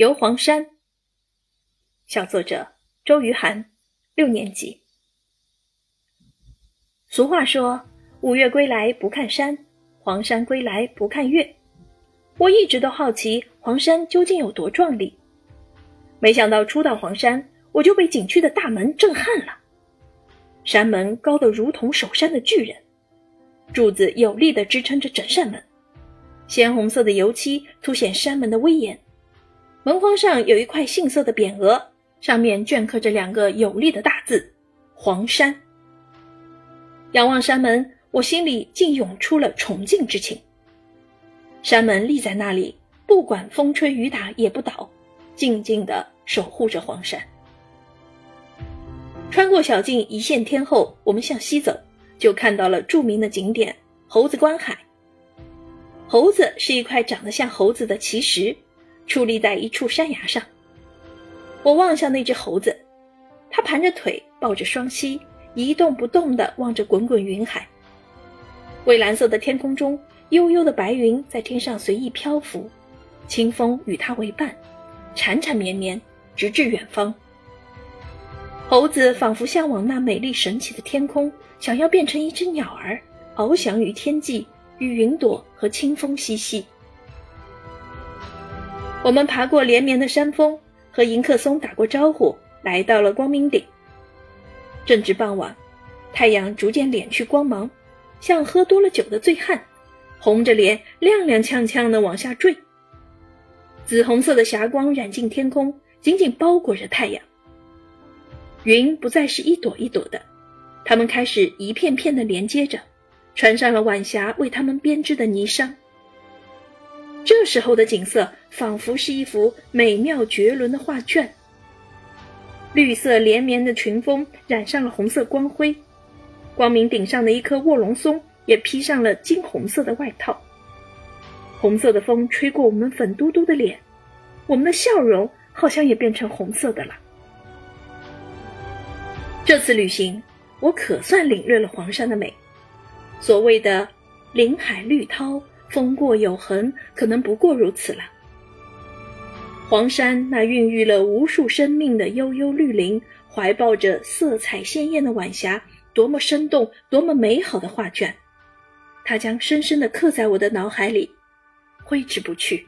游黄山。小作者周于涵，六年级。俗话说：“五岳归来不看山，黄山归来不看岳。”我一直都好奇黄山究竟有多壮丽，没想到初到黄山，我就被景区的大门震撼了。山门高得如同守山的巨人，柱子有力地支撑着整扇门，鲜红色的油漆凸显山门的威严。门框上有一块杏色的匾额，上面镌刻着两个有力的大字“黄山”。仰望山门，我心里竟涌出了崇敬之情。山门立在那里，不管风吹雨打也不倒，静静地守护着黄山。穿过小径一线天后，我们向西走，就看到了著名的景点猴子观海。猴子是一块长得像猴子的奇石，矗立在一处山崖上。我望向那只猴子，它盘着腿，抱着双膝，一动不动地望着滚滚云海。蔚蓝色的天空中。悠悠的白云在天上随意漂浮，清风与它为伴，缠缠绵绵，直至远方。猴子仿佛向往那美丽神奇的天空，想要变成一只鸟儿，翱翔于天际，与云朵和清风嬉戏。我们爬过连绵的山峰，和迎客松打过招呼，来到了光明顶。正值傍晚，太阳逐渐敛去光芒，像喝多了酒的醉汉。红着脸，踉踉跄跄地往下坠。紫红色的霞光染进天空，紧紧包裹着太阳。云不再是一朵一朵的，它们开始一片片地连接着，穿上了晚霞为它们编织的霓裳。这时候的景色仿佛是一幅美妙绝伦的画卷。绿色连绵的群峰染上了红色光辉，光明顶上的一棵卧龙松。也披上了金红色的外套。红色的风吹过我们粉嘟嘟的脸，我们的笑容好像也变成红色的了。这次旅行，我可算领略了黄山的美。所谓的“林海绿涛，风过有痕”，可能不过如此了。黄山那孕育了无数生命的悠悠绿林，怀抱着色彩鲜艳的晚霞，多么生动，多么美好的画卷。它将深深地刻在我的脑海里，挥之不去。